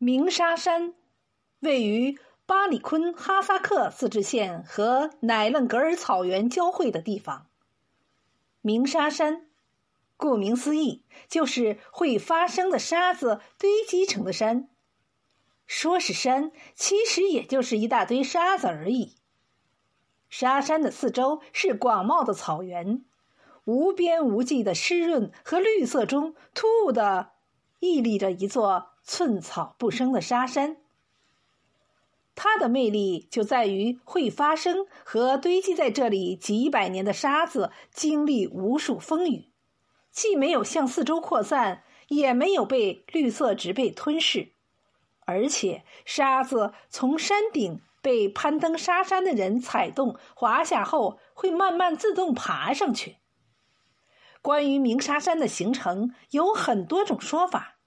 鸣沙山位于巴里坤哈萨克自治县和乃楞格尔草原交汇的地方。鸣沙山，顾名思义，就是会发声的沙子堆积成的山。说是山，其实也就是一大堆沙子而已。沙山的四周是广袤的草原，无边无际的湿润和绿色中，突兀的屹立着一座寸草不生的沙山。它的魅力就在于会发生和堆积在这里几百年的沙子经历无数风雨，既没有向四周扩散，也没有被绿色植被吞噬。而且，沙子从山顶被攀登沙山的人踩动、滑下后，会慢慢自动爬上去。关于鸣沙山的形成，有很多种说法，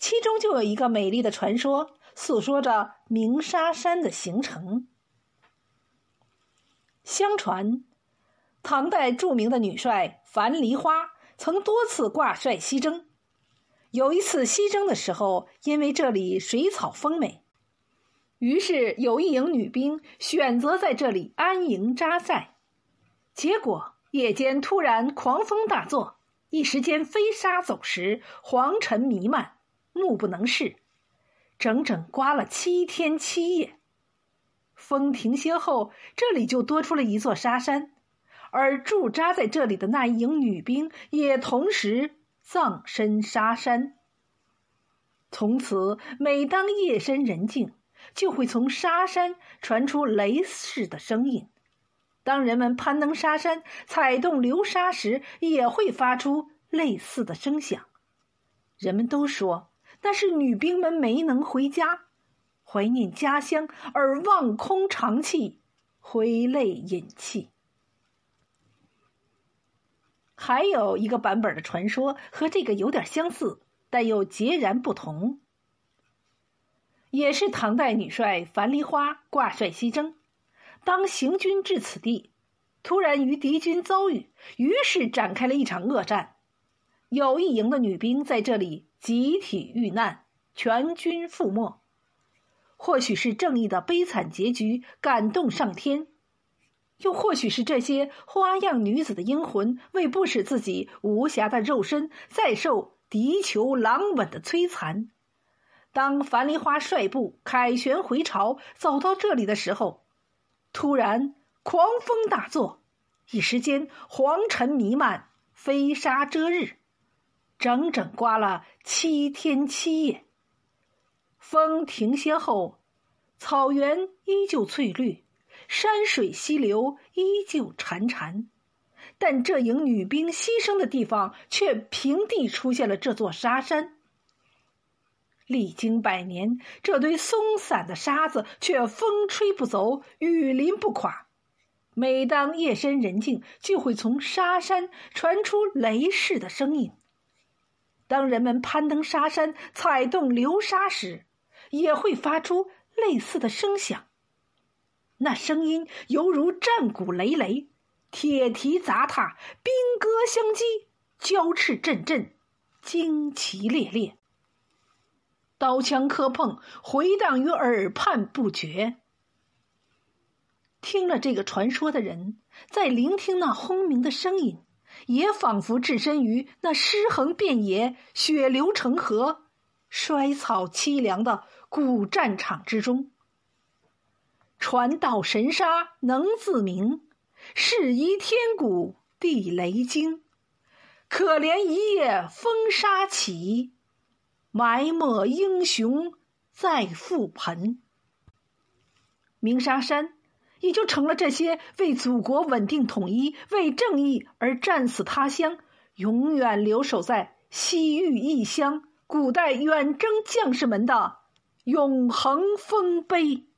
其中就有一个美丽的传说，诉说着鸣沙山的形成。相传，唐代著名的女帅樊梨花曾多次挂帅西征。有一次西征的时候，因为这里水草丰美，于是有一营女兵选择在这里安营扎寨。结果夜间突然狂风大作，一时间飞沙走石，黄尘弥漫，目不能视，整整刮了七天七夜。风停歇后，这里就多出了一座沙山，而驻扎在这里的那一营女兵也同时。葬身沙山。从此，每当夜深人静，就会从沙山传出雷似的声音；当人们攀登沙山、踩动流沙时，也会发出类似的声响。人们都说，那是女兵们没能回家，怀念家乡而望空长泣，挥泪饮泣。还有一个版本的传说和这个有点相似，但又截然不同。也是唐代女帅樊梨花挂帅西征，当行军至此地，突然与敌军遭遇，于是展开了一场恶战。有一营的女兵在这里集体遇难，全军覆没。或许是正义的悲惨结局感动上天。又或许是这些花样女子的英魂，为不使自己无暇的肉身再受敌酋狼吻的摧残，当樊梨花率部凯旋回朝，走到这里的时候，突然狂风大作，一时间黄尘弥漫，飞沙遮日，整整刮了七天七夜。风停歇后，草原依旧翠绿。山水溪流依旧潺潺，但这营女兵牺牲的地方却平地出现了这座沙山。历经百年，这堆松散的沙子却风吹不走，雨淋不垮。每当夜深人静，就会从沙山传出雷似的声音。当人们攀登沙山、踩动流沙时，也会发出类似的声响。那声音犹如战鼓擂擂，铁蹄砸踏，兵戈相击，交翅阵阵，旌旗猎猎，刀枪磕碰，回荡于耳畔不绝。听了这个传说的人，在聆听那轰鸣的声音，也仿佛置身于那尸横遍野、血流成河、衰草凄凉的古战场之中。传道神沙能自明，适宜天鼓地雷惊。可怜一夜风沙起，埋没英雄在覆盆。鸣沙山也就成了这些为祖国稳定统一、为正义而战死他乡、永远留守在西域异乡古代远征将士们的永恒丰碑。